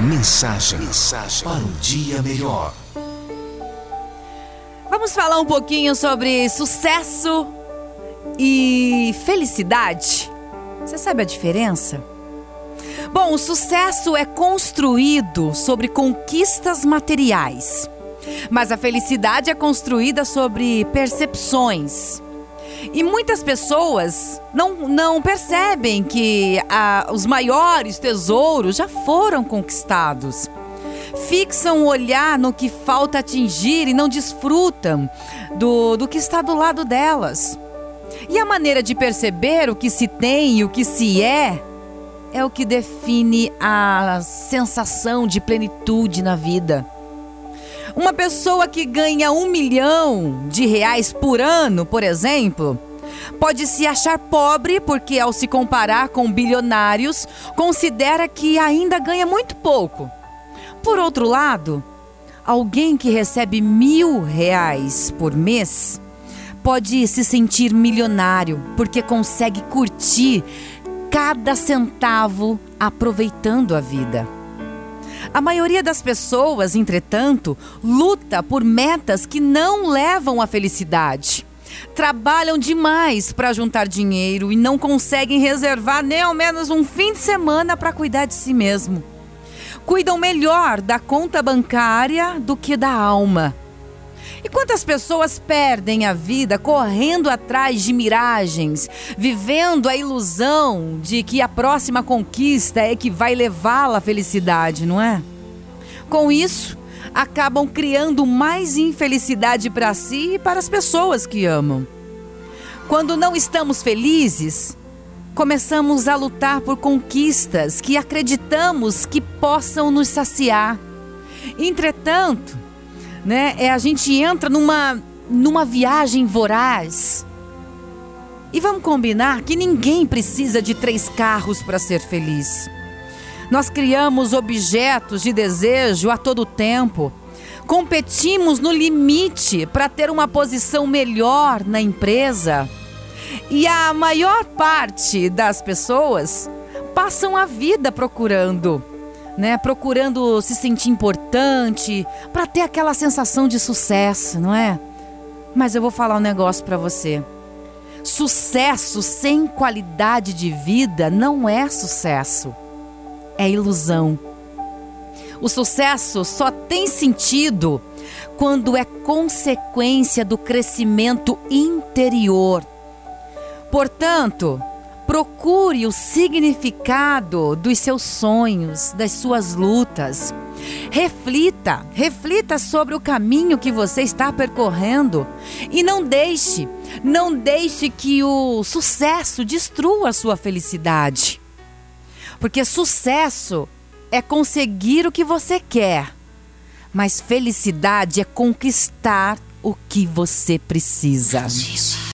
Mensagem, mensagem para um dia melhor. Vamos falar um pouquinho sobre sucesso e felicidade. Você sabe a diferença? Bom, o sucesso é construído sobre conquistas materiais, mas a felicidade é construída sobre percepções. E muitas pessoas não, não percebem que ah, os maiores tesouros já foram conquistados. Fixam o olhar no que falta atingir e não desfrutam do, do que está do lado delas. E a maneira de perceber o que se tem e o que se é é o que define a sensação de plenitude na vida. Uma pessoa que ganha um milhão de reais por ano, por exemplo, pode se achar pobre porque, ao se comparar com bilionários, considera que ainda ganha muito pouco. Por outro lado, alguém que recebe mil reais por mês pode se sentir milionário porque consegue curtir cada centavo aproveitando a vida. A maioria das pessoas, entretanto, luta por metas que não levam à felicidade. Trabalham demais para juntar dinheiro e não conseguem reservar nem ao menos um fim de semana para cuidar de si mesmo. Cuidam melhor da conta bancária do que da alma. E quantas pessoas perdem a vida correndo atrás de miragens, vivendo a ilusão de que a próxima conquista é que vai levá-la à felicidade, não é? Com isso, acabam criando mais infelicidade para si e para as pessoas que amam. Quando não estamos felizes, começamos a lutar por conquistas que acreditamos que possam nos saciar. Entretanto, né? É a gente entra numa numa viagem voraz. E vamos combinar que ninguém precisa de três carros para ser feliz. Nós criamos objetos de desejo a todo tempo. Competimos no limite para ter uma posição melhor na empresa. E a maior parte das pessoas passam a vida procurando né, procurando se sentir importante, para ter aquela sensação de sucesso, não é? Mas eu vou falar um negócio para você. Sucesso sem qualidade de vida não é sucesso. É ilusão. O sucesso só tem sentido quando é consequência do crescimento interior. Portanto, Procure o significado dos seus sonhos, das suas lutas. Reflita, reflita sobre o caminho que você está percorrendo e não deixe, não deixe que o sucesso destrua a sua felicidade. Porque sucesso é conseguir o que você quer, mas felicidade é conquistar o que você precisa.